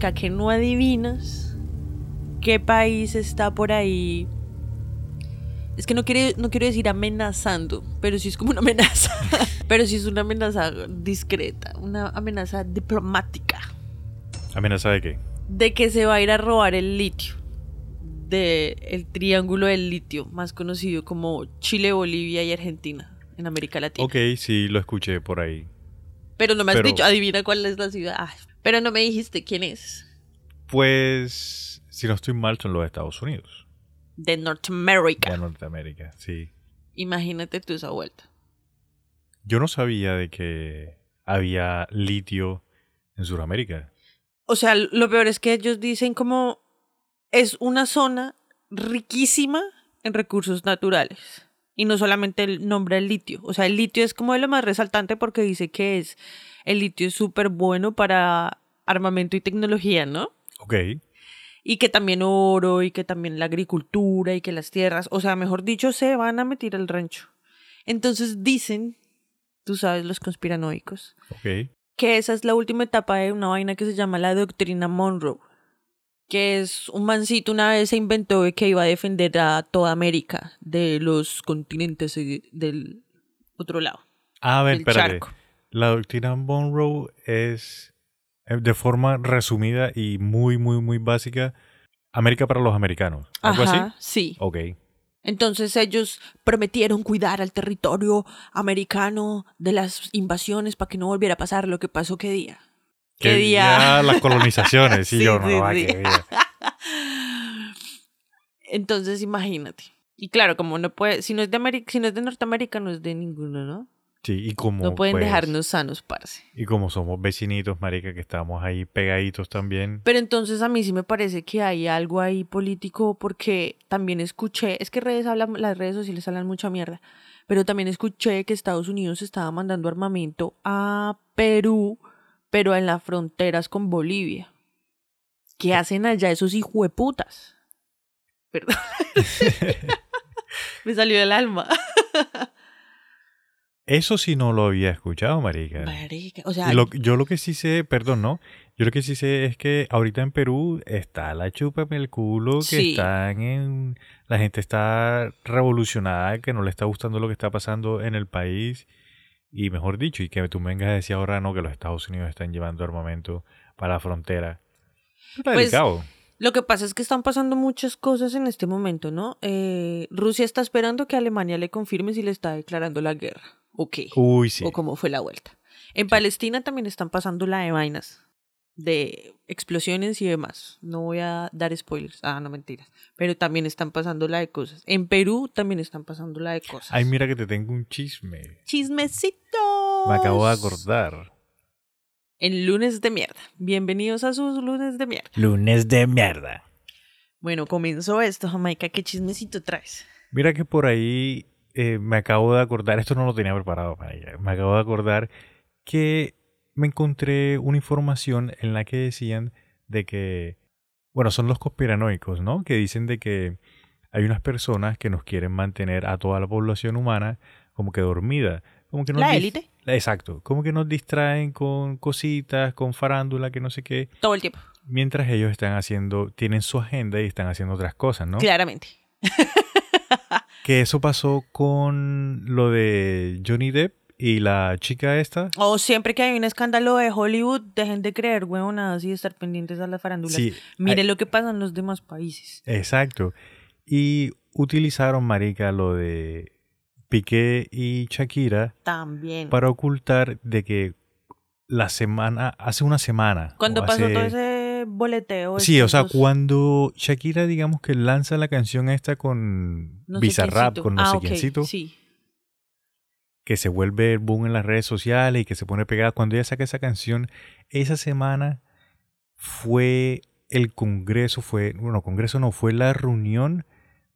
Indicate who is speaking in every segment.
Speaker 1: Que no adivinas qué país está por ahí. Es que no, quiere, no quiero decir amenazando, pero sí es como una amenaza. pero sí es una amenaza discreta, una amenaza diplomática.
Speaker 2: ¿Amenaza de qué?
Speaker 1: De que se va a ir a robar el litio. De el triángulo del litio, más conocido como Chile, Bolivia y Argentina en América Latina.
Speaker 2: Ok, sí, lo escuché por ahí.
Speaker 1: Pero no me has
Speaker 2: Pero-
Speaker 1: dicho, adivina cuál es la ciudad. Ah, pero no me dijiste quién es.
Speaker 2: Pues, si no estoy mal, son los Estados Unidos.
Speaker 1: De Norteamérica.
Speaker 2: De Norteamérica, sí.
Speaker 1: Imagínate tú esa vuelta.
Speaker 2: Yo no sabía de que había litio en Sudamérica.
Speaker 1: O sea, lo peor es que ellos dicen como es una zona riquísima en recursos naturales. Y no solamente el nombre del litio. O sea, el litio es como de lo más resaltante porque dice que es el litio es súper bueno para armamento y tecnología, ¿no?
Speaker 2: Ok.
Speaker 1: Y que también oro y que también la agricultura y que las tierras, o sea, mejor dicho, se van a meter al rancho. Entonces dicen, tú sabes, los conspiranoicos,
Speaker 2: Ok.
Speaker 1: que esa es la última etapa de una vaina que se llama la doctrina Monroe, que es un mancito una vez se inventó que iba a defender a toda América de los continentes del otro lado,
Speaker 2: A ver, espérate.
Speaker 1: charco.
Speaker 2: La doctrina Monroe es, de forma resumida y muy, muy, muy básica, América para los americanos. ¿Algo
Speaker 1: Ajá,
Speaker 2: así?
Speaker 1: sí.
Speaker 2: Ok.
Speaker 1: Entonces ellos prometieron cuidar al territorio americano de las invasiones para que no volviera a pasar lo que pasó qué día. ¿Qué día?
Speaker 2: ya las colonizaciones, sí,
Speaker 1: Sí,
Speaker 2: yo no,
Speaker 1: sí,
Speaker 2: va,
Speaker 1: sí.
Speaker 2: qué día.
Speaker 1: Entonces imagínate. Y claro, como no puede, si no es de América, si no es de Norteamérica, no es de ninguno, ¿no?
Speaker 2: Sí, y como,
Speaker 1: No pueden
Speaker 2: pues,
Speaker 1: dejarnos sanos, parce.
Speaker 2: Y como somos vecinitos, marica, que estamos ahí pegaditos también.
Speaker 1: Pero entonces a mí sí me parece que hay algo ahí político porque también escuché, es que redes hablan, las redes sociales hablan mucha mierda, pero también escuché que Estados Unidos estaba mandando armamento a Perú, pero en las fronteras con Bolivia. ¿Qué hacen allá esos hijueputas? Perdón. me salió del alma.
Speaker 2: Eso sí no lo había escuchado, marica.
Speaker 1: Marica, O sea,
Speaker 2: lo- yo lo que sí sé, perdón, ¿no? Yo lo que sí sé es que ahorita en Perú está la chúpame el culo, que
Speaker 1: Sí.
Speaker 2: están en... La gente está revolucionada, que no le está gustando lo que está pasando en el país. Y mejor dicho, y que tú me vengas a decir ahora, no, que los Estados Unidos están llevando armamento para la frontera. Está
Speaker 1: Pues,
Speaker 2: delicado.
Speaker 1: Lo que pasa es que están pasando muchas cosas en este momento, ¿no? Eh, Rusia está esperando que Alemania le confirme si le está declarando la guerra. ¿O qué?
Speaker 2: Uy, sí.
Speaker 1: O cómo fue la vuelta. En Palestina también están pasando la de vainas. De explosiones y demás. No voy a dar spoilers. Ah, no mentiras. Pero también están pasando la de cosas. En Perú también están pasando la de cosas.
Speaker 2: Ay, mira que te tengo un chisme.
Speaker 1: Chismecitos.
Speaker 2: Me acabo de acordar.
Speaker 1: En lunes de mierda. Bienvenidos a sus lunes de mierda.
Speaker 2: Lunes de mierda.
Speaker 1: Bueno, comenzó esto, Jamaica. ¿Qué chismecito traes?
Speaker 2: Mira que por ahí eh, me acabo de acordar, esto no lo tenía preparado para ella, me acabo de acordar que me encontré una información en la que decían de que, bueno, son los conspiranoicos, ¿no? Que dicen de que hay unas personas que nos quieren mantener a toda la población humana como que dormida. Como que nos
Speaker 1: ¿La élite?
Speaker 2: Exacto, como que nos distraen con cositas, con farándula, que no sé qué,
Speaker 1: Todo el tiempo.
Speaker 2: mientras ellos están haciendo, tienen su agenda y están haciendo otras cosas, ¿no?
Speaker 1: Claramente.
Speaker 2: Que eso pasó con lo de Johnny Depp y la chica esta.
Speaker 1: O siempre que hay un escándalo de Hollywood, dejen de creer, huevonadas, y estar pendientes a las farándulas.
Speaker 2: Sí,
Speaker 1: Mire lo que pasa en los demás países.
Speaker 2: exacto. Y utilizaron, marica, lo de Piqué y Shakira
Speaker 1: También.
Speaker 2: para ocultar de que la semana, hace una semana.
Speaker 1: Cuando pasó
Speaker 2: hace-
Speaker 1: todo ese boleteo.
Speaker 2: Sí, o sea, cuando Shakira, digamos que lanza la canción esta con
Speaker 1: no
Speaker 2: Bizarrap, con no
Speaker 1: Ah,
Speaker 2: sé
Speaker 1: ok,
Speaker 2: quiéncito,
Speaker 1: Sí.
Speaker 2: que se vuelve el boom en las redes sociales y que se pone pegada. Cuando ella saca esa canción, esa semana fue el congreso, fue, bueno, congreso no, fue la reunión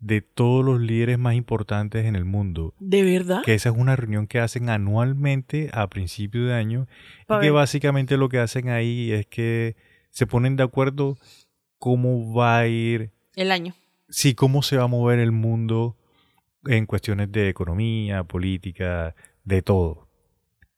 Speaker 2: de todos los líderes más importantes en el mundo.
Speaker 1: ¿De verdad?
Speaker 2: Que esa es una reunión que hacen anualmente a principio de año y que básicamente lo que hacen ahí es que se ponen de acuerdo cómo va a ir
Speaker 1: El año.
Speaker 2: sí, cómo se va a mover el mundo en cuestiones de economía, política, de todo.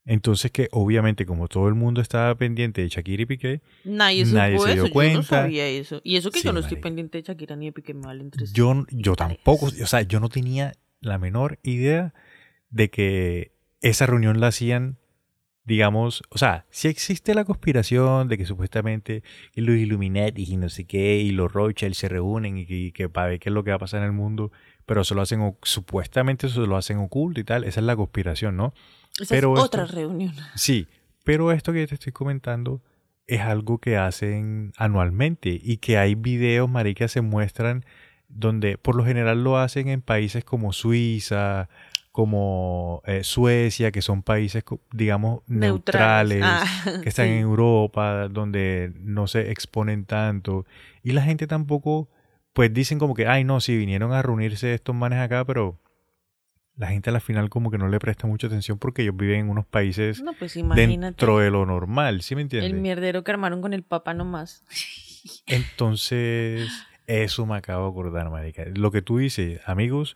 Speaker 2: Entonces que obviamente como todo el mundo estaba pendiente de Shakira y Piqué,
Speaker 1: Nadie,
Speaker 2: Nadie se dio
Speaker 1: eso, yo no
Speaker 2: cuenta.
Speaker 1: sabía eso. Y eso que
Speaker 2: Sí,
Speaker 1: yo no estoy pendiente de Shakira ni de Piqué, me valen tres.
Speaker 2: yo, yo tampoco, o sea, yo no tenía la menor idea de que esa reunión la hacían, digamos, o sea, si existe la conspiración de que supuestamente los Illuminati y no sé qué, y los Rothschild se reúnen y que, y que para ver qué es lo que va a pasar en el mundo, pero eso lo hacen, supuestamente eso lo hacen oculto y tal, esa es la conspiración, ¿no?
Speaker 1: Esa
Speaker 2: pero
Speaker 1: es
Speaker 2: esto-
Speaker 1: otra reunión.
Speaker 2: Sí, pero esto que te estoy comentando es algo que hacen anualmente y que hay videos, maricas, se muestran donde por lo general lo hacen en países como Suiza, como eh, Suecia, que son países, digamos, neutrales,
Speaker 1: Ah,
Speaker 2: que están
Speaker 1: sí.
Speaker 2: en Europa, donde no se exponen tanto. Y la gente tampoco, pues dicen como que, ay, no, sí, vinieron a reunirse estos manes acá, pero la gente a la final como que no le presta mucha atención porque ellos viven en unos países
Speaker 1: No, pues
Speaker 2: dentro de lo normal, ¿sí me entiendes?
Speaker 1: El mierdero que armaron con el papa nomás.
Speaker 2: Entonces, eso me acabo de acordar, marica. Lo que tú dices, amigos,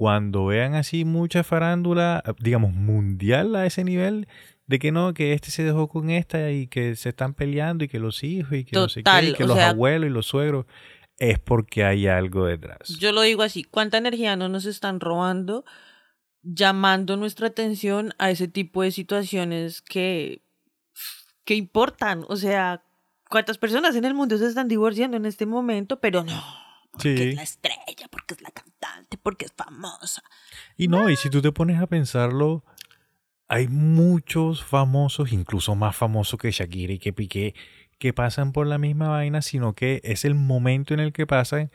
Speaker 2: cuando vean así mucha farándula, digamos, mundial a ese nivel, de que no, que este se dejó con esta y que se están peleando y que los hijos y que no sé qué,
Speaker 1: Total,
Speaker 2: y que los
Speaker 1: sea-
Speaker 2: abuelos y los suegros, es porque hay algo detrás.
Speaker 1: Yo lo digo así, ¿cuánta energía no nos están robando llamando nuestra atención a ese tipo de situaciones que, que importan? O sea, ¿cuántas personas en el mundo se están divorciando en este momento? Pero no, porque
Speaker 2: Sí.
Speaker 1: es la estrella, porque es la porque es famosa.
Speaker 2: Y no, y si tú te pones a pensarlo, hay muchos famosos, incluso más famosos que Shakira y que Piqué, que pasan por la misma vaina, sino que es el momento en el que pasan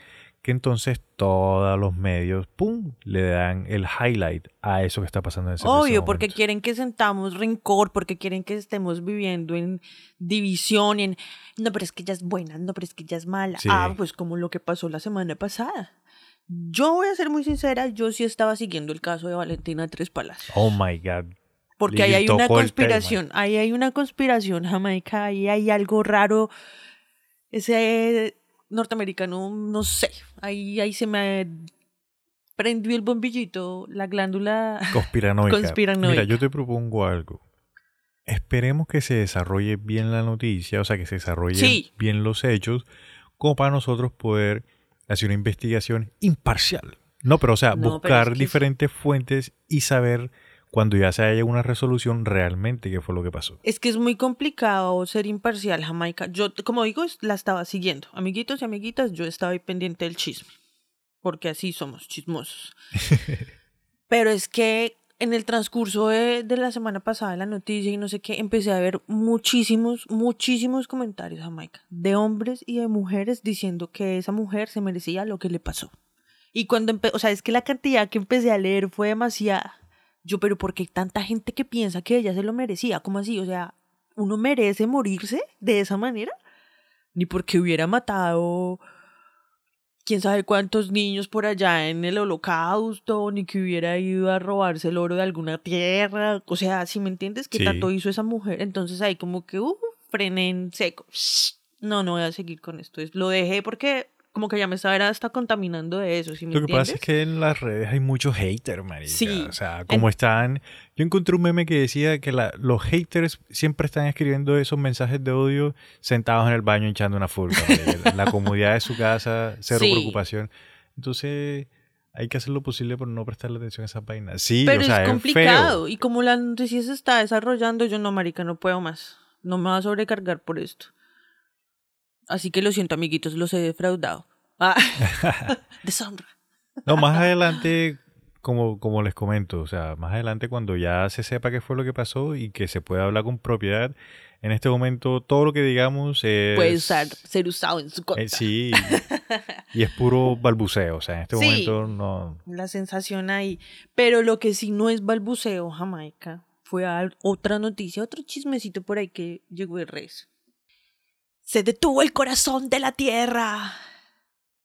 Speaker 2: que entonces todos los medios, ¡pum!, le dan el highlight a eso que está pasando en ese
Speaker 1: Obvio, porque quieren que sentamos rencor, porque quieren que estemos viviendo en división, en no, pero es que ella es buena, no, pero es que ella es mala.
Speaker 2: Sí.
Speaker 1: Ah, pues como lo que pasó la semana pasada. Yo voy a ser muy sincera, yo sí estaba siguiendo el caso de Valentina Tres Palacios.
Speaker 2: Oh my God.
Speaker 1: Porque ahí hay una conspiración, ahí hay una conspiración, Jamaica, ahí hay algo raro. Ese norteamericano, no sé, ahí, ahí se me prendió el bombillito, la glándula.
Speaker 2: Conspiranoica.
Speaker 1: Conspiranoica.
Speaker 2: Mira, yo te propongo algo. Esperemos que se desarrolle bien la noticia, o sea, que se desarrollen
Speaker 1: Sí.
Speaker 2: bien los hechos, como para nosotros poder hacer una investigación imparcial. No, pero o sea,
Speaker 1: No,
Speaker 2: buscar
Speaker 1: es que-
Speaker 2: diferentes fuentes y saber cuando ya se haya una resolución realmente qué fue lo que pasó.
Speaker 1: Es que es muy complicado ser imparcial, Jamaica. Yo, como digo, la estaba siguiendo. Amiguitos y amiguitas, yo estaba ahí pendiente del chisme. Porque así somos, chismosos. Pero es que en el transcurso de, de la semana pasada, la noticia y no sé qué, empecé a ver muchísimos, muchísimos comentarios, Jamaica, de hombres y de mujeres diciendo que esa mujer se merecía lo que le pasó. Y cuando empecé, o sea, es que la cantidad que empecé a leer fue demasiada. Yo, pero ¿por qué hay tanta gente que piensa que ella se lo merecía? ¿Cómo así? O sea, ¿uno merece morirse de esa manera? Ni porque hubiera matado quién sabe cuántos niños por allá en el holocausto, ni que hubiera ido a robarse el oro de alguna tierra. O sea, si me entiendes, ¿qué
Speaker 2: Sí.
Speaker 1: tanto hizo esa mujer? Entonces ahí como que, uh, frené en seco. No, no voy a seguir con esto. Es- Lo dejé porque como que ya me estaba era hasta contaminando de eso, ¿sí me
Speaker 2: Lo que
Speaker 1: entiendes?
Speaker 2: pasa es que en las redes hay muchos haters, marica.
Speaker 1: Sí.
Speaker 2: O sea, como están... Yo encontré un meme que decía que la- los haters siempre están escribiendo esos mensajes de odio sentados en el baño hinchando una marica. la comodidad de su casa, cero
Speaker 1: Sí.
Speaker 2: preocupación. Entonces, hay que hacer lo posible por no prestarle atención a esas vainas. Sí,
Speaker 1: Pero
Speaker 2: o sea,
Speaker 1: es
Speaker 2: es
Speaker 1: complicado.
Speaker 2: feo.
Speaker 1: Y como la noticia se está desarrollando, yo no, marica, no puedo más. No me va a sobrecargar por esto. Así que lo siento, amiguitos, los he defraudado. Ah. Deshonra.
Speaker 2: No, más adelante, como, como les comento, o sea, más adelante cuando ya se sepa qué fue lo que pasó y que se pueda hablar con propiedad, en este momento todo lo que digamos es...
Speaker 1: Puede usar, ser usado en su contra.
Speaker 2: Eh, sí, y es puro balbuceo, o sea, en este
Speaker 1: Sí.
Speaker 2: momento no...
Speaker 1: La sensación ahí. Pero lo que sí no es balbuceo, Jamaica, fue al- otra noticia, otro chismecito por ahí que llegó de redes. Se detuvo el corazón de la tierra.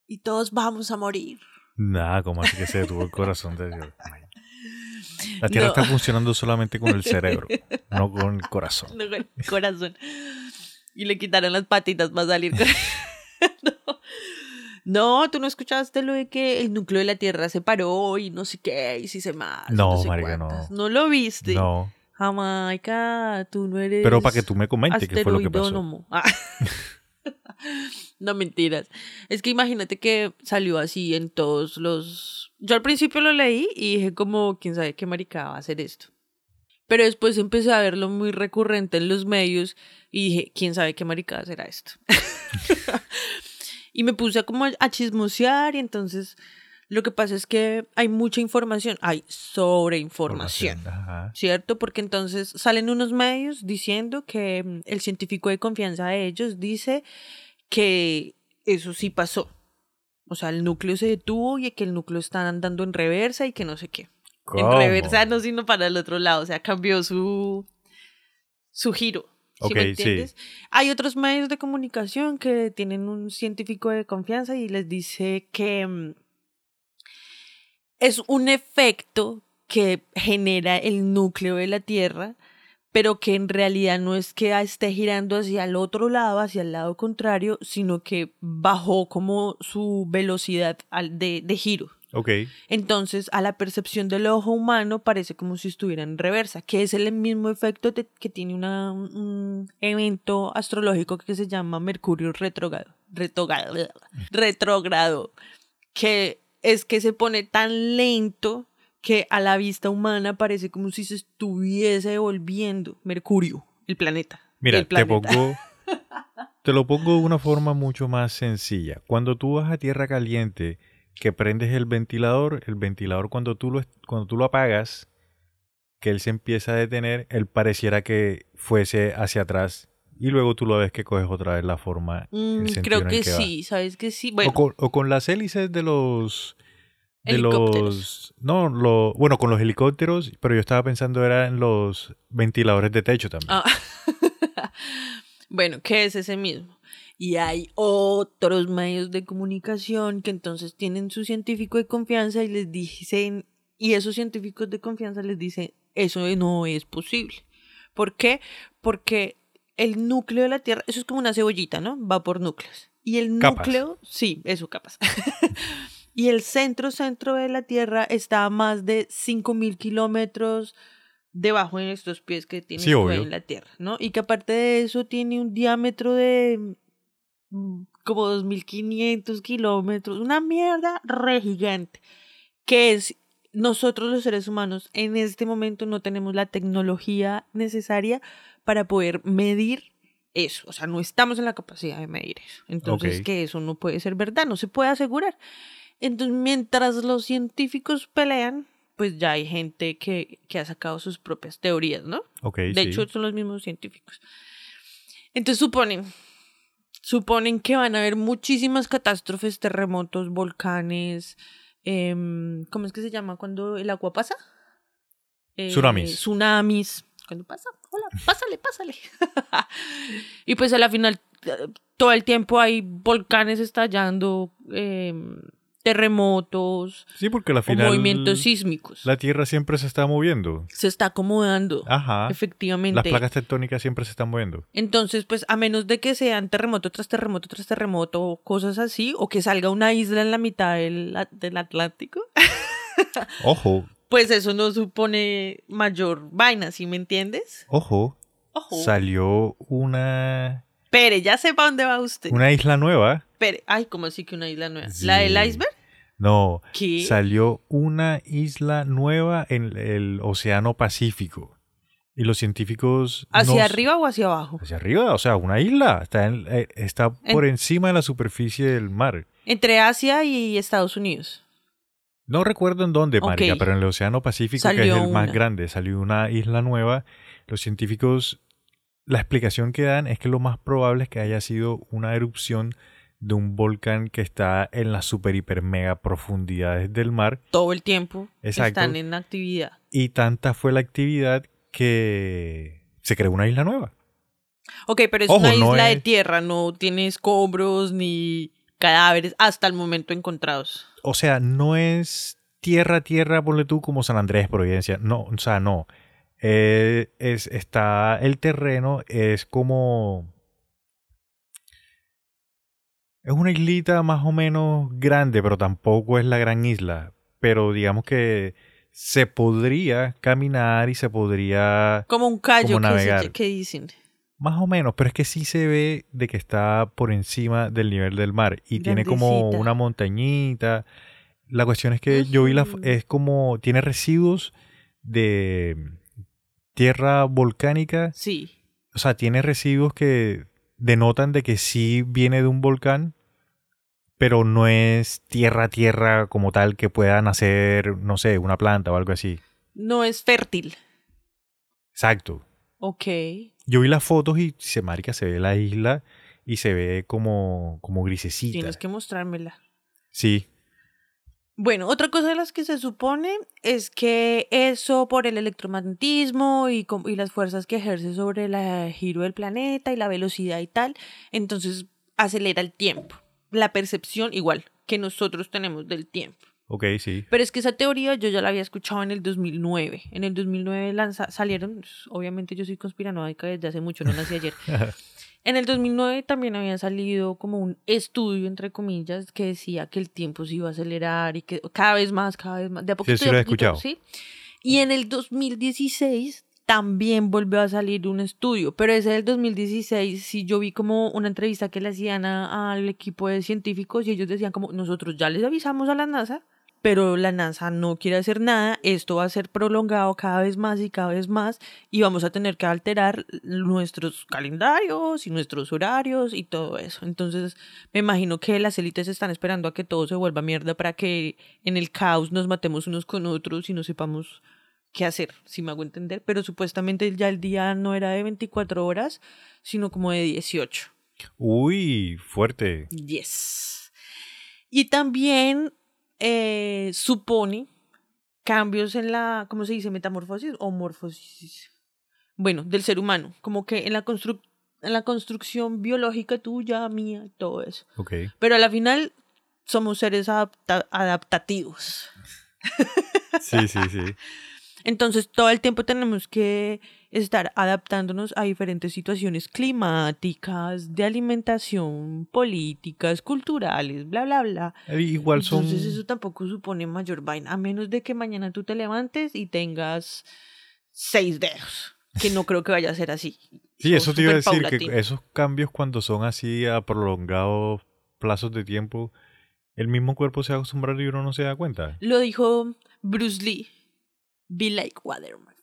Speaker 1: Y todos vamos a morir.
Speaker 2: Nada, como así que se detuvo el corazón de Dios. La Tierra
Speaker 1: No.
Speaker 2: está funcionando solamente con el cerebro, no con el corazón.
Speaker 1: Luego el corazón. Y le quitaron las patitas para salir. no. No, tú no escuchaste lo de que el núcleo de la Tierra se paró y no sé qué, y si se más. y
Speaker 2: No,
Speaker 1: sé
Speaker 2: marica, no.
Speaker 1: No lo viste.
Speaker 2: No,
Speaker 1: Jamaica, tú no eres.
Speaker 2: Pero para que tú me comentes qué fue lo que pasó.
Speaker 1: Ah. no mentiras. Es que imagínate que salió así en todos los. Yo al principio lo leí y dije, como, quién sabe qué maricada va a hacer esto. Pero después empecé a verlo muy recurrente en los medios y dije, quién sabe qué maricada será esto. y me puse como a chismosear y entonces lo que pasa es que hay mucha información, hay sobreinformación,
Speaker 2: Ajá.
Speaker 1: ¿cierto? Porque entonces salen unos medios diciendo que mm, el científico de confianza de ellos dice que eso sí pasó. O sea, el núcleo se detuvo y que el núcleo está andando en reversa y que no sé qué. En
Speaker 2: ¿Cómo?
Speaker 1: reversa no, sino para el otro lado. O sea, cambió su, su giro. ¿Sí me
Speaker 2: sí.
Speaker 1: entiendes? Hay otros medios de comunicación que tienen un científico de confianza y les dice que mm, es un efecto que genera el núcleo de la Tierra, pero que en realidad no es que esté girando hacia el otro lado, hacia el lado contrario, sino que bajó como su velocidad de, de giro.
Speaker 2: Ok.
Speaker 1: Entonces, a la percepción del ojo humano parece como si estuviera en reversa, que es el mismo efecto de- que tiene una- un, evento astrológico que se llama Mercurio retrógrado, retrógrado, retrógrado, que es que se pone tan lento que a la vista humana parece como si se estuviese volviendo Mercurio, el planeta.
Speaker 2: Mira,
Speaker 1: el
Speaker 2: te
Speaker 1: planeta.
Speaker 2: pongo. Te lo pongo de una forma mucho más sencilla. Cuando tú vas a tierra caliente, que prendes el ventilador, el ventilador cuando tú lo, cuando tú lo apagas, que él se empieza a detener, él pareciera que fuese hacia atrás y luego tú lo ves que coges otra vez la forma.
Speaker 1: Mm,
Speaker 2: el
Speaker 1: creo
Speaker 2: en el
Speaker 1: que,
Speaker 2: va.
Speaker 1: sí, sabes que sí. Bueno,
Speaker 2: O, con, o con las hélices de los... De
Speaker 1: Helicópteros.
Speaker 2: los... No, lo, bueno, con los helicópteros, pero yo estaba pensando era en los ventiladores de techo también.
Speaker 1: Ah. bueno, que es ese mismo. Y hay otros medios de comunicación que entonces tienen su científico de confianza y les dicen, y esos científicos de confianza les dicen, eso no es posible. ¿Por qué? Porque el núcleo de la Tierra, eso es como una cebollita, ¿no? Va por núcleos. Y el
Speaker 2: Capas.
Speaker 1: núcleo, sí, eso, capas. y el centro, centro de la Tierra está a más de 5.000 kilómetros debajo de nuestros pies que tiene
Speaker 2: Sí,
Speaker 1: en la Tierra, ¿no? Y que aparte de eso tiene un diámetro de mm, como 2.500 kilómetros, una mierda re gigante, que es nosotros los seres humanos en este momento no tenemos la tecnología necesaria para poder medir eso, o sea, no estamos en la capacidad de medir eso. Entonces, que eso no puede ser verdad, no se puede asegurar. Entonces, mientras los científicos pelean, pues ya hay gente que, que ha sacado sus propias teorías, ¿no? De
Speaker 2: sí.
Speaker 1: hecho, son los mismos científicos. Entonces suponen, suponen que van a haber muchísimas catástrofes, terremotos, volcanes, em, ¿cómo es que se llama cuando el agua pasa? Eh,
Speaker 2: Tsunamis.
Speaker 1: Tsunamis. Cuando pasa, hola, pásale, pásale. y pues a la final, eh, todo el tiempo hay volcanes estallando, em, terremotos,
Speaker 2: Sí, porque
Speaker 1: o
Speaker 2: final
Speaker 1: movimientos sísmicos.
Speaker 2: la Tierra siempre se está moviendo.
Speaker 1: Se está acomodando,
Speaker 2: Ajá.
Speaker 1: efectivamente.
Speaker 2: Las placas tectónicas siempre se están moviendo.
Speaker 1: Entonces, pues a menos de que sean terremoto tras terremoto tras terremoto, cosas así, o que salga una isla en la mitad del, del Atlántico,
Speaker 2: Ojo,
Speaker 1: pues eso no supone mayor vaina, ¿sí me entiendes?
Speaker 2: ojo,
Speaker 1: Ojo.
Speaker 2: salió una,
Speaker 1: Pere, ya sepa dónde va usted.
Speaker 2: una isla nueva.
Speaker 1: Pere, ay, ¿cómo así que una isla nueva?
Speaker 2: Sí.
Speaker 1: ¿La del iceberg?
Speaker 2: No,
Speaker 1: ¿Qué?
Speaker 2: salió una isla nueva en el Océano Pacífico. Y los científicos...
Speaker 1: ¿Hacia arriba o hacia abajo?
Speaker 2: Hacia arriba, o sea, una isla. Está, en- eh, está por encima de la superficie del mar.
Speaker 1: Entre Asia y Estados Unidos.
Speaker 2: No recuerdo en dónde, marica,
Speaker 1: Ok.
Speaker 2: pero en el Océano Pacífico, que es el más grande, salió una isla nueva. Los científicos, la explicación que dan es que lo más probable es que haya sido una erupción de un volcán que está en las super, hiper, mega profundidades del mar.
Speaker 1: Todo el tiempo
Speaker 2: Exacto.
Speaker 1: están en actividad.
Speaker 2: Y tanta fue la actividad que se creó una isla nueva.
Speaker 1: Ok, pero es
Speaker 2: Ojo,
Speaker 1: una
Speaker 2: no
Speaker 1: isla de tierra, no tiene escombros ni cadáveres hasta el momento encontrados.
Speaker 2: O sea, no es tierra, tierra, ponle tú como San Andrés, Providencia. No, o sea, no. Eh, es, está el terreno, es como... Es una islita más o menos grande, pero tampoco es la gran isla. Pero digamos que se podría caminar y se podría
Speaker 1: Como un callo
Speaker 2: Como navegar.
Speaker 1: que dicen.
Speaker 2: más o menos, pero es que sí se ve de que está por encima del nivel del mar y tiene como una montañita. La cuestión es que yo vi la, es como tiene residuos de tierra volcánica,
Speaker 1: Sí.
Speaker 2: o sea, tiene residuos que denotan de que sí viene de un volcán, pero no es tierra tierra como tal que pueda nacer, no sé, una planta o algo así.
Speaker 1: No es fértil.
Speaker 2: Exacto.
Speaker 1: Ok.
Speaker 2: Yo vi las fotos y se marica, se ve la isla y se ve como, como grisecita.
Speaker 1: Tienes que mostrármela.
Speaker 2: Sí,
Speaker 1: Bueno, otra cosa de las que se supone es que eso por el electromagnetismo y, las fuerzas que ejerce sobre el giro del planeta y la velocidad y tal, entonces acelera el tiempo. La percepción igual que nosotros tenemos del tiempo.
Speaker 2: ok, sí.
Speaker 1: Pero es que esa teoría yo ya la había escuchado en el 2009. En el 2009 lanza- salieron, pues, obviamente yo soy conspiranoica desde hace mucho, no nací ayer. En el 2009 también había salido como un estudio, entre comillas, que decía que el tiempo se iba a acelerar y que cada vez más, cada vez más, de a poquito,
Speaker 2: sí
Speaker 1: a
Speaker 2: lo he escuchado.
Speaker 1: ¿sí? Y en el 2016 también volvió a salir un estudio, pero ese del 2016 sí yo vi como una entrevista que le hacían a- al equipo de científicos y ellos decían como nosotros ya les avisamos a la NASA, pero la NASA no quiere hacer nada, esto va a ser prolongado cada vez más y cada vez más y vamos a tener que alterar nuestros calendarios y nuestros horarios y todo eso. Entonces me imagino que las élites están esperando a que todo se vuelva mierda para que en el caos nos matemos unos con otros y no sepamos qué hacer, si me hago entender, pero supuestamente ya el día no era de 24 horas, sino como de 18.
Speaker 2: Uy, fuerte.
Speaker 1: Yes. Y también eh, supone cambios en la, ¿cómo se dice? Metamorfosis o morfosis. Bueno, del ser humano, como que en la, constru- en la construcción biológica tuya, mía, todo eso. Pero a la final somos seres adapta- adaptativos.
Speaker 2: Sí, sí, sí.
Speaker 1: Entonces todo el tiempo tenemos que estar adaptándonos a diferentes situaciones climáticas, de alimentación, políticas, culturales, bla, bla, bla.
Speaker 2: Eh, Igual son...
Speaker 1: Entonces eso tampoco supone mayor vaina, a menos de que mañana tú te levantes y tengas seis dedos, que no creo que vaya a ser así.
Speaker 2: Sí, eso te iba a decir, que esos cambios cuando son así a prolongados plazos de tiempo, el mismo cuerpo se va a acostumbrar y uno no se da cuenta.
Speaker 1: Lo dijo Bruce Lee, be like water, my friend.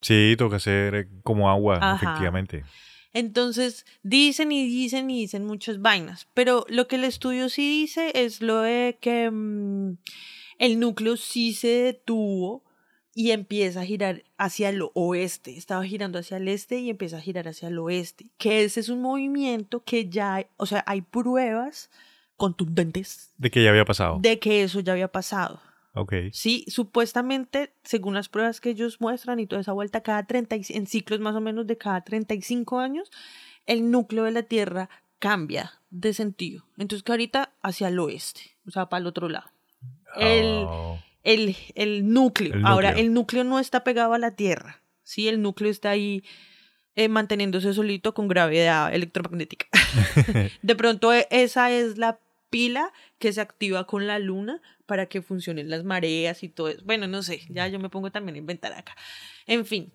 Speaker 2: Sí, toca hacer eh, como agua,
Speaker 1: Ajá.
Speaker 2: efectivamente.
Speaker 1: Entonces, dicen y dicen y dicen muchas vainas, pero lo que el estudio sí dice es lo de que mm, el núcleo sí se detuvo y empieza a girar hacia el oeste. Estaba girando hacia el este y empieza a girar hacia el oeste. Que ese es un movimiento que ya, hay- o sea, hay pruebas contundentes
Speaker 2: De que ya había pasado.
Speaker 1: de que eso ya había pasado.
Speaker 2: Ok.
Speaker 1: Sí, supuestamente, según las pruebas que ellos muestran y toda esa vuelta, cada 30, y- en ciclos más o menos de cada 35 años, el núcleo de la Tierra cambia de sentido. Entonces, que ahorita hacia el oeste, o sea, para el otro lado. El,
Speaker 2: Oh,
Speaker 1: el, el núcleo.
Speaker 2: El
Speaker 1: Ahora, el núcleo no está pegado a la Tierra. Sí, el núcleo está ahí eh, manteniéndose solito con gravedad electromagnética. de pronto, e- esa es la pila que se activa con la luna para que funcionen las mareas y todo eso. Bueno, no sé, ya yo me pongo también a inventar acá. En fin.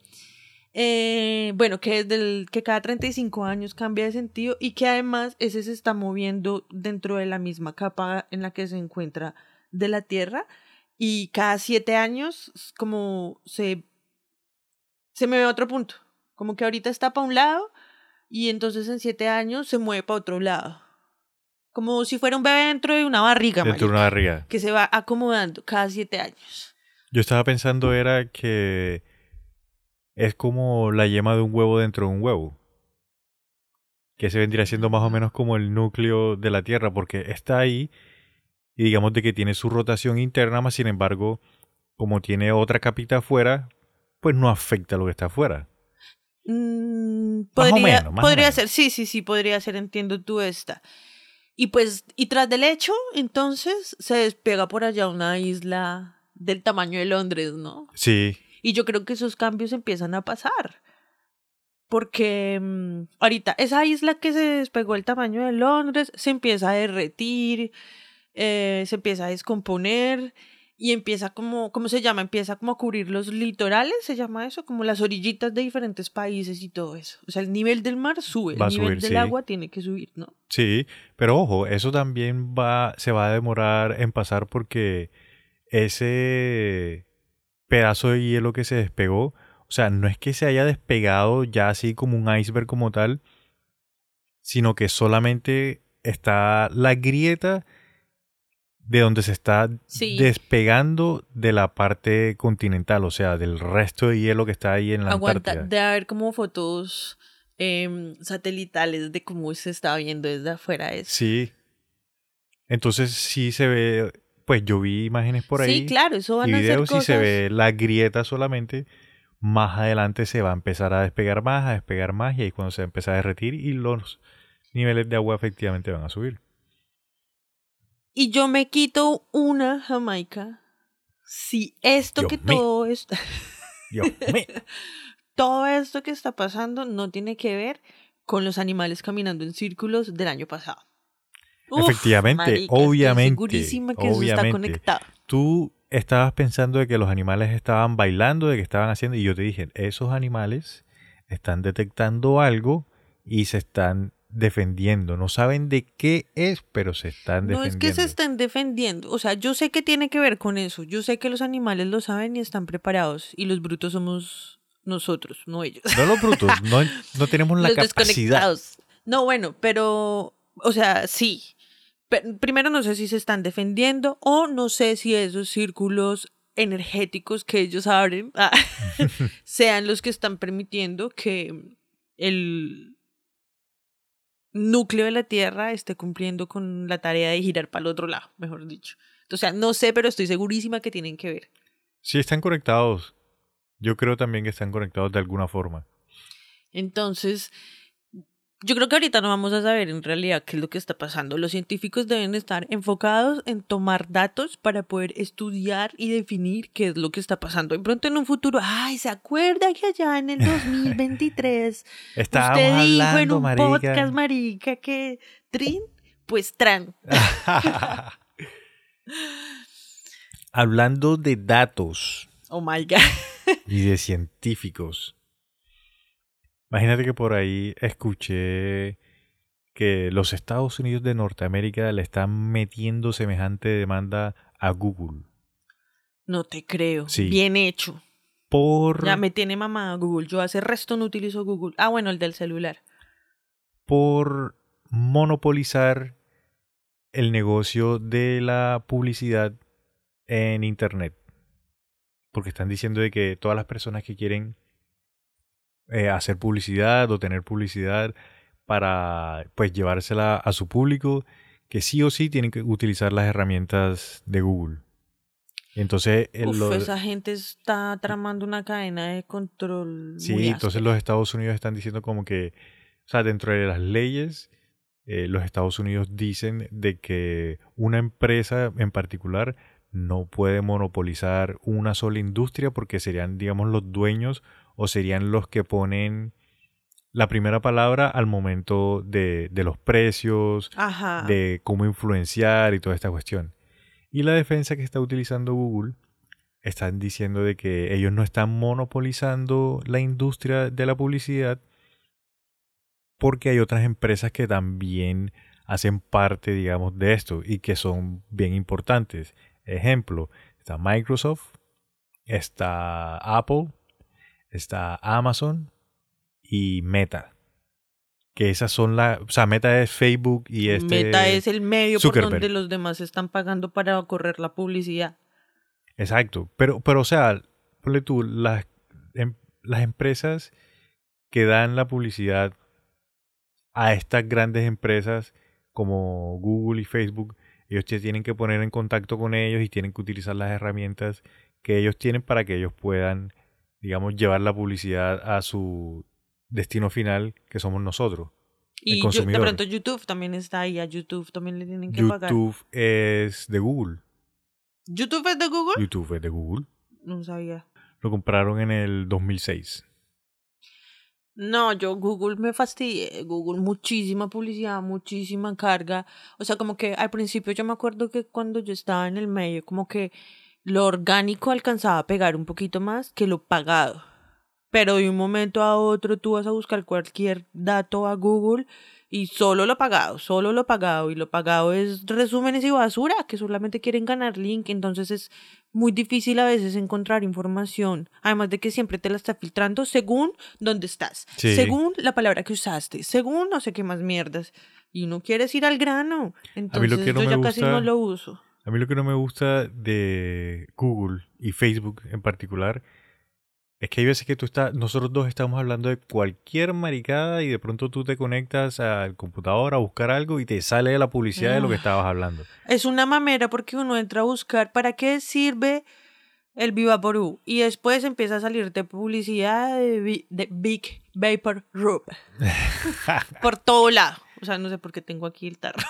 Speaker 1: Eh, bueno, que desde el, que cada 35 años cambia de sentido y que además ese se está moviendo dentro de la misma capa en la que se encuentra de la Tierra y cada siete años es como se, se mueve a otro punto. Como que ahorita está para un lado y entonces en siete años se mueve para otro lado. Como si fuera un bebé dentro de una barriga,
Speaker 2: dentro de una barriga.
Speaker 1: que se va acomodando cada siete años.
Speaker 2: Yo estaba pensando era que es como la yema de un huevo dentro de un huevo. Que se vendría siendo más o menos como el núcleo de la Tierra, porque está ahí y digamos de que tiene su rotación interna, más sin embargo, como tiene otra capita afuera, pues no afecta lo que está afuera.
Speaker 1: Mm,
Speaker 2: Más o
Speaker 1: podría
Speaker 2: menos, más o
Speaker 1: podría
Speaker 2: menos.
Speaker 1: ser, sí, sí, sí, podría ser, entiendo tú esta. Y pues, y tras del hecho, entonces se despega por allá una isla del tamaño de Londres, ¿no?
Speaker 2: Sí,
Speaker 1: Y yo creo que esos cambios empiezan a pasar. Porque mm, ahorita esa isla que se despegó el tamaño de Londres se empieza a derretir, eh, se empieza a descomponer y empieza como, ¿cómo se llama? Empieza como a cubrir los litorales, se llama eso, como las orillitas de diferentes países y todo eso. O sea, el nivel del mar sube,
Speaker 2: Va
Speaker 1: el nivel
Speaker 2: subir,
Speaker 1: del
Speaker 2: sí.
Speaker 1: agua tiene que subir, ¿no?
Speaker 2: Sí, pero ojo, eso también va, se va a demorar en pasar porque ese pedazo de hielo que se despegó, o sea, no es que se haya despegado ya así como un iceberg como tal, sino que solamente está la grieta de donde se está
Speaker 1: Sí.
Speaker 2: despegando de la parte continental, o sea, del resto de hielo que está ahí en la
Speaker 1: Aguanta,
Speaker 2: Antártida.
Speaker 1: de haber como fotos em, satelitales de cómo se está viendo desde afuera eso.
Speaker 2: Sí. Entonces sí se ve, pues yo vi imágenes por ahí
Speaker 1: Sí, claro, eso van
Speaker 2: y
Speaker 1: a ser
Speaker 2: videos y
Speaker 1: cosas.
Speaker 2: se ve la grieta solamente. Más adelante se va a empezar a despegar más, a despegar más y ahí cuando se va a empezar a derretir y los niveles de agua efectivamente van a subir.
Speaker 1: Y yo me quito una Jamaica. Si esto que todo esto, todo esto que está pasando no tiene que ver con los animales caminando en círculos del año pasado. Uf,
Speaker 2: Efectivamente,
Speaker 1: marica, estoy
Speaker 2: obviamente,
Speaker 1: segurísima que eso está
Speaker 2: obviamente.
Speaker 1: conectado.
Speaker 2: Tú estabas pensando de que los animales estaban bailando, de que estaban haciendo, y yo te dije, esos animales están detectando algo y se están defendiendo. No saben de qué es, pero se están
Speaker 1: No
Speaker 2: defendiendo.
Speaker 1: es que se estén defendiendo. O sea, yo sé que tiene que ver con eso. Yo sé que los animales lo saben y están preparados. Y los brutos somos nosotros, no ellos.
Speaker 2: No los brutos, no, no tenemos la
Speaker 1: los
Speaker 2: capacidad.
Speaker 1: No, bueno, pero, o sea, sí. Primero no sé si se están defendiendo o no sé si esos círculos energéticos que ellos abren ah, sean los que están permitiendo que el núcleo de la Tierra esté cumpliendo con la tarea de girar para el otro lado, mejor dicho. O sea, no sé, pero estoy segurísima que tienen que ver.
Speaker 2: Sí, están conectados. Yo creo también que están conectados de alguna forma.
Speaker 1: Entonces, yo creo que ahorita no vamos a saber en realidad qué es lo que está pasando. Los científicos deben estar enfocados en tomar datos para poder estudiar y definir qué es lo que está pasando. De pronto en un futuro, ay, ¿se acuerda que allá en el 2023
Speaker 2: Estábamos
Speaker 1: usted dijo en
Speaker 2: hablando,
Speaker 1: un
Speaker 2: marica.
Speaker 1: podcast, marica, que Trin? Pues Tran.
Speaker 2: Hablando de datos
Speaker 1: Oh my God.
Speaker 2: y de científicos. Imagínate que por ahí escuché que los Estados Unidos de Norteamérica le están metiendo semejante demanda a Google
Speaker 1: No te creo.
Speaker 2: Sí.
Speaker 1: Bien hecho.
Speaker 2: por,
Speaker 1: Ya me tiene mamá Google. Yo hace resto no utilizo Google. Ah, bueno, el del celular.
Speaker 2: por monopolizar el negocio de la publicidad en Internet. Porque están diciendo de que todas las personas que quieren eh, hacer publicidad o tener publicidad para pues llevársela a su público, que sí o sí tienen que utilizar las herramientas de Google. Entonces el-
Speaker 1: Uf,
Speaker 2: lo-
Speaker 1: esa gente está tramando una cadena de control.
Speaker 2: Sí,
Speaker 1: muy
Speaker 2: entonces
Speaker 1: áspera.
Speaker 2: los Estados Unidos están diciendo como que, o sea, dentro de las leyes, eh, los Estados Unidos dicen de que una empresa en particular no puede monopolizar una sola industria porque serían, digamos, los dueños o serían los que ponen la primera palabra al momento de, de los precios,
Speaker 1: Ajá.
Speaker 2: de cómo influenciar y toda esta cuestión. Y la defensa que está utilizando Google están diciendo de que ellos no están monopolizando la industria de la publicidad porque hay otras empresas que también hacen parte, digamos, de esto y que son bien importantes. Ejemplo, está Microsoft, está Apple, está Amazon y Meta. Que esas son las... O sea, Meta es Facebook y este...
Speaker 1: Meta es el medio
Speaker 2: Zuckerberg.
Speaker 1: por donde los demás están pagando para correr la publicidad.
Speaker 2: Exacto. Pero, pero o sea, ponle tú, las, em- las empresas que dan la publicidad a estas grandes empresas como Google y Facebook, ellos se tienen que poner en contacto con ellos y tienen que utilizar las herramientas que ellos tienen para que ellos puedan, digamos, llevar la publicidad a su destino final, que somos nosotros.
Speaker 1: Y de
Speaker 2: consumidor.
Speaker 1: pronto YouTube también está ahí. A YouTube también le tienen que pagar.
Speaker 2: YouTube es de Google.
Speaker 1: ¿YouTube es de Google?
Speaker 2: YouTube es de Google.
Speaker 1: No sabía.
Speaker 2: Lo compraron en el 2006.
Speaker 1: No, yo Google me fastidié. Google, muchísima publicidad, muchísima carga. O sea, como que al principio yo me acuerdo que cuando yo estaba en el medio, como que lo orgánico alcanzaba a pegar un poquito más que lo pagado. Pero de un momento a otro tú vas a buscar cualquier dato a Google y solo lo pagado, solo lo pagado. Y lo pagado es resúmenes y basura que solamente quieren ganar link. Entonces es muy difícil a veces encontrar información. Además de que siempre te la está filtrando según dónde estás,
Speaker 2: Sí.
Speaker 1: según la palabra que usaste, según no sé qué más mierdas. Y uno quiere ir al grano. Entonces
Speaker 2: que no
Speaker 1: yo ya casi no lo uso.
Speaker 2: A mí lo que no me gusta de Google y Facebook en particular es que hay veces que tú estás, nosotros dos estamos hablando de cualquier maricada y de pronto tú te conectas al computador a buscar algo y te sale la publicidad de lo que estabas hablando.
Speaker 1: Es una mamera porque uno entra a buscar para qué sirve el Vivaporú y después empieza a salirte publicidad de, de Big Vapor Rub por todo lado. O sea, no sé por qué tengo aquí el tarro.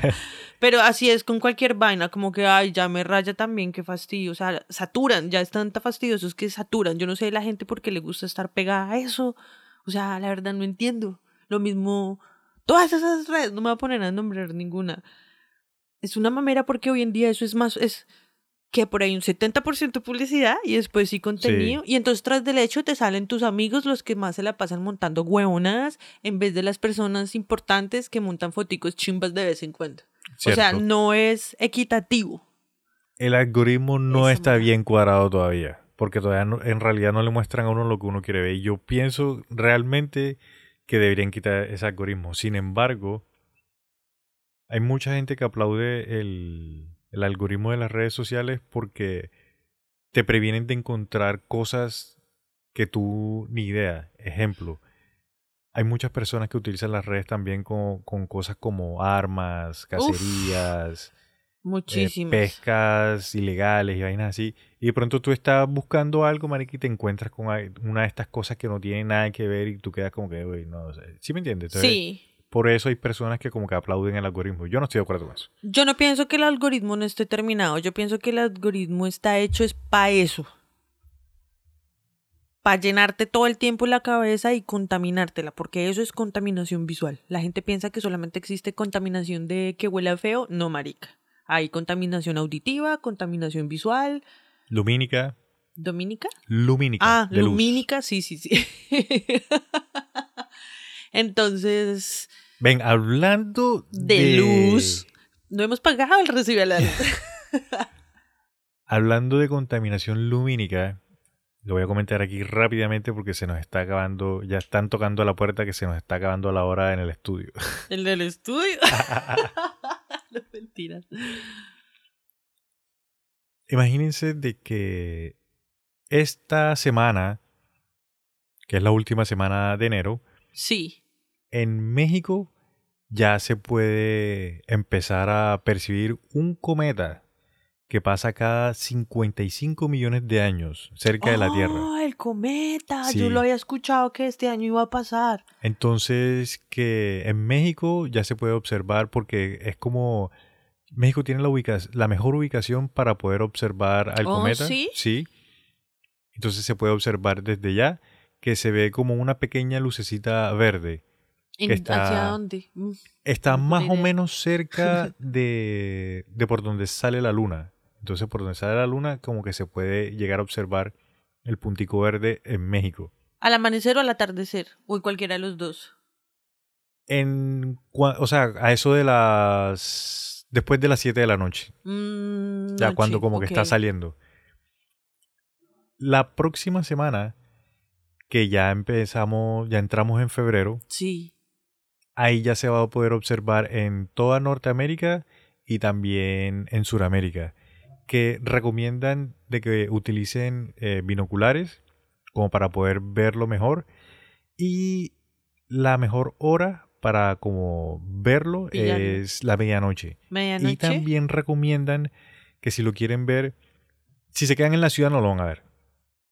Speaker 1: Pero así es con cualquier vaina, como que, ay, ya me raya también, qué fastidio. O sea, saturan, ya es tanta fastidiosos que saturan. Yo no sé la gente por qué le gusta estar pegada a eso. O sea, la verdad no entiendo. Lo mismo, todas esas redes, no me voy a poner a nombrar ninguna. Es una mamera porque hoy en día eso es más, es que por ahí un 70% publicidad y después sí contenido. Y entonces tras del hecho te salen tus amigos los que más se la pasan montando huevonadas en vez de las personas importantes que montan foticos chimbas de vez en cuando. O sea, no es equitativo.
Speaker 2: El algoritmo no está bien cuadrado todavía, porque todavía no- en realidad no le muestran a uno lo que uno quiere ver. Y yo pienso realmente que deberían quitar ese algoritmo. Sin embargo, hay mucha gente que aplaude el, el algoritmo de las redes sociales porque te previenen de encontrar cosas que tú ni idea. Ejemplo, hay muchas personas que utilizan las redes también con, con cosas como armas, cacerías eh,
Speaker 1: Muchísimas.
Speaker 2: pescas ilegales y vainas así. Y de pronto tú estás buscando algo, marica, y te encuentras con una de estas cosas que no tienen nada que ver y tú quedas como que, güey, no, sea, ¿sí me entiendes? Entonces,
Speaker 1: sí.
Speaker 2: Por eso hay personas que como que aplauden el algoritmo. Yo no estoy de acuerdo con eso.
Speaker 1: Yo no pienso que el algoritmo no esté terminado. Yo pienso que el algoritmo está hecho es para eso. Para llenarte todo el tiempo la cabeza y contaminártela, porque eso es contaminación visual. La gente piensa que solamente existe contaminación de que huele a feo. No, marica. Hay contaminación auditiva, contaminación visual.
Speaker 2: Lumínica,
Speaker 1: ¿Dominica?
Speaker 2: lumínica.
Speaker 1: Ah,
Speaker 2: de luz.
Speaker 1: lumínica, sí, sí, sí. Entonces,
Speaker 2: Ven, hablando
Speaker 1: de,
Speaker 2: de,
Speaker 1: luz. No hemos pagado el recibo la luz.
Speaker 2: Hablando de contaminación lumínica, lo voy a comentar aquí rápidamente porque se nos está acabando, ya están tocando a la puerta que se nos está acabando la hora en el estudio.
Speaker 1: El del estudio. no, mentiras.
Speaker 2: Imagínense de que esta semana, que es la última semana de enero,
Speaker 1: Sí.
Speaker 2: En México ya se puede empezar a percibir un cometa que pasa cada 55 millones de años cerca de la Tierra.
Speaker 1: ¡Oh, el cometa!
Speaker 2: Sí.
Speaker 1: Yo lo había escuchado que este año iba a pasar.
Speaker 2: Entonces, que en México ya se puede observar porque es como México tiene la, la mejor ubicación para poder observar al
Speaker 1: Oh,
Speaker 2: cometa.
Speaker 1: ¿sí?
Speaker 2: Sí. Entonces se puede observar desde ya que se ve como una pequeña lucecita verde.
Speaker 1: ¿En-
Speaker 2: Que está-
Speaker 1: ¿Hacia dónde? Mm,
Speaker 2: Está más o menos cerca de, de por donde sale la luna. Entonces, por donde sale la luna, como que se puede llegar a observar el puntico verde en México.
Speaker 1: ¿Al amanecer o al atardecer? O en cualquiera de los dos.
Speaker 2: En, o sea, a eso de las... Después de las 7 de la noche.
Speaker 1: Mm,
Speaker 2: Ya
Speaker 1: noche,
Speaker 2: cuando como que está saliendo. La próxima semana, que ya empezamos, ya entramos en febrero,
Speaker 1: Sí.
Speaker 2: Ahí ya se va a poder observar en toda Norteamérica y también en Sudamérica, que recomiendan de que utilicen eh, binoculares como para poder verlo mejor y la mejor hora para como verlo es la medianoche.
Speaker 1: Medianoche.
Speaker 2: Y también recomiendan que si lo quieren ver, si se quedan en la ciudad no lo van a ver.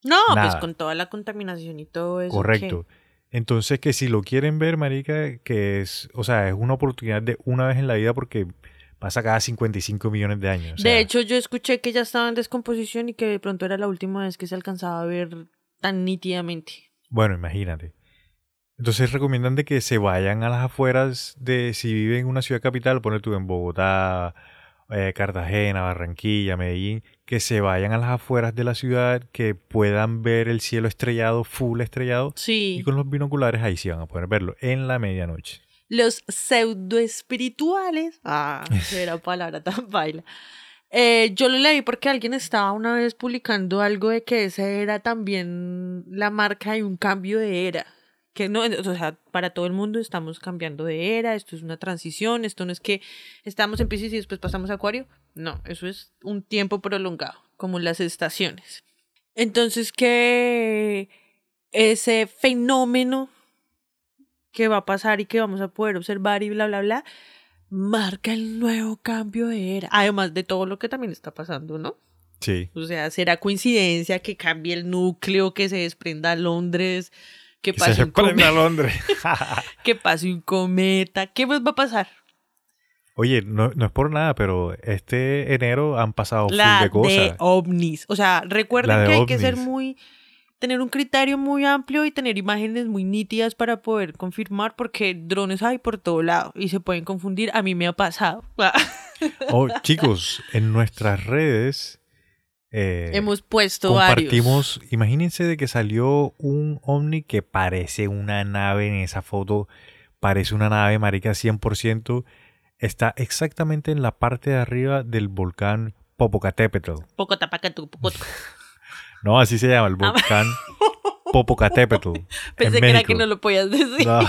Speaker 1: No, pues con toda la contaminación y todo eso.
Speaker 2: Correcto. Entonces que si lo quieren ver, marica, que es, o sea, es una oportunidad de una vez en la vida porque pasa cada 55 millones de años. o
Speaker 1: ¿qué?
Speaker 2: sea,
Speaker 1: De hecho, yo escuché que ya estaba en descomposición y que de pronto era la última vez que se alcanzaba a ver tan nítidamente.
Speaker 2: bueno, imagínate. Entonces recomiendan de que se vayan a las afueras de si viven en una ciudad capital, poner tú en Bogotá eh, Cartagena, Barranquilla, Medellín, que se vayan a las afueras de la ciudad, que puedan ver el cielo estrellado, full estrellado,
Speaker 1: Sí.
Speaker 2: y con los binoculares ahí sí van a poder verlo en la medianoche.
Speaker 1: Los pseudoespirituales. Ah, era palabra tan baila. Eh, yo lo leí porque alguien estaba una vez publicando algo de que esa era también la marca de un cambio de era. Que no, o sea, para todo el mundo estamos cambiando de era, esto es una transición, esto no es que estamos en Pisces y después pasamos a Acuario. No, eso es un tiempo prolongado, como las estaciones. Entonces que ese fenómeno que va a pasar y que vamos a poder observar y bla, bla, bla, marca el nuevo cambio de era. Además de todo lo que también está pasando, ¿no?
Speaker 2: Sí.
Speaker 1: O sea, será coincidencia que cambie el núcleo, que se desprenda Londres, que pase,
Speaker 2: se
Speaker 1: un, come-
Speaker 2: prenda Londres.
Speaker 1: que pase un cometa. ¿Qué más va a pasar?
Speaker 2: Oye, no, no es por nada, pero este enero han pasado full
Speaker 1: La
Speaker 2: de
Speaker 1: de,
Speaker 2: cosas.
Speaker 1: ovnis. O sea, recuerden
Speaker 2: de
Speaker 1: que hay que ser muy tener un criterio muy amplio y tener imágenes muy nítidas para poder confirmar porque drones hay por todo lado y se pueden confundir. A mí me ha pasado.
Speaker 2: Oh, chicos, en nuestras redes eh,
Speaker 1: Hemos puesto varios.
Speaker 2: compartimos, imagínense de que salió un ovni que parece una nave en esa foto, parece una nave marica 100%, está exactamente en la parte de arriba del volcán Popocatépetl. No, así se llama, el
Speaker 1: Ah,
Speaker 2: volcán Popocatépetl.
Speaker 1: Pensé
Speaker 2: en
Speaker 1: que era que no lo podías decir.
Speaker 2: No,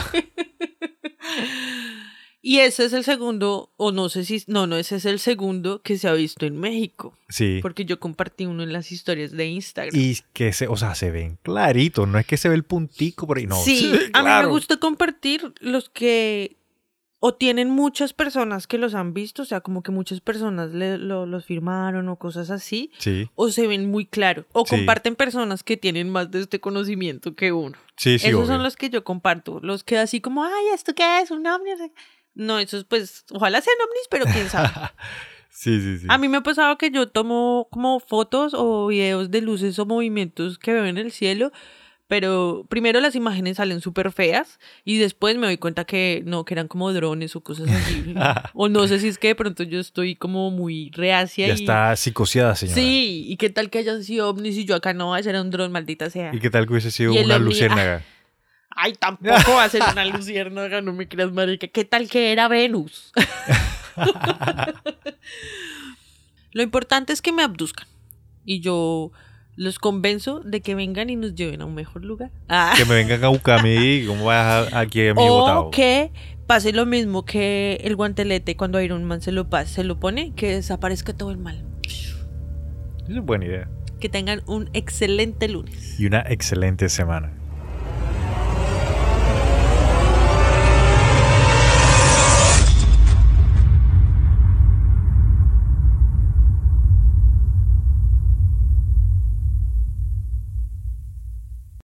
Speaker 1: Y ese es el segundo, o no sé si, no, no, ese es el segundo que se ha visto en México,
Speaker 2: sí.
Speaker 1: porque yo compartí uno en las historias de Instagram.
Speaker 2: Y que se, o sea, se ven claritos, no es que se ve el puntico por ahí, no.
Speaker 1: sí,
Speaker 2: ve
Speaker 1: a mí
Speaker 2: claro.
Speaker 1: me gusta compartir los que o tienen muchas personas que los han visto, o sea, como que muchas personas le- lo- los firmaron o cosas así,
Speaker 2: Sí,
Speaker 1: o se ven muy claro, o
Speaker 2: Sí.
Speaker 1: comparten personas que tienen más de este conocimiento que uno.
Speaker 2: sí, sí.
Speaker 1: esos
Speaker 2: obvio.
Speaker 1: son los que yo comparto, los que así como, ay, ¿esto qué es? ¿Un ovni? No, esos pues, ojalá sean ovnis, pero quién sabe.
Speaker 2: sí, sí, sí.
Speaker 1: A mí me ha pasado que yo tomo como fotos o videos de luces o movimientos que veo en el cielo, pero primero las imágenes salen súper feas y después me doy cuenta que no, que eran como drones o cosas así. o no sé si es que de pronto yo estoy como muy reacia
Speaker 2: ya
Speaker 1: y...
Speaker 2: está psicoseada, señora.
Speaker 1: Sí, y qué tal que hayan sido ovnis y yo acá no, ese era un dron, maldita sea.
Speaker 2: ¿Y qué tal que hubiese sido una
Speaker 1: ovni-
Speaker 2: luciérnaga?
Speaker 1: Ay, tampoco va a ser una luciérnaga, no me creas, marica. ¿Qué tal que era Venus? Lo importante es que me abduzcan. Y yo los convenzo de que vengan y nos lleven a un mejor lugar. Ah.
Speaker 2: Que me vengan a buscarme ¿cómo vas a- aquí a mi botado?
Speaker 1: O que pase lo mismo que el guantelete cuando Iron Man se lo, pa- se lo pone, que desaparezca todo el mal.
Speaker 2: Esa es buena idea.
Speaker 1: Que tengan un excelente lunes.
Speaker 2: Y una excelente semana.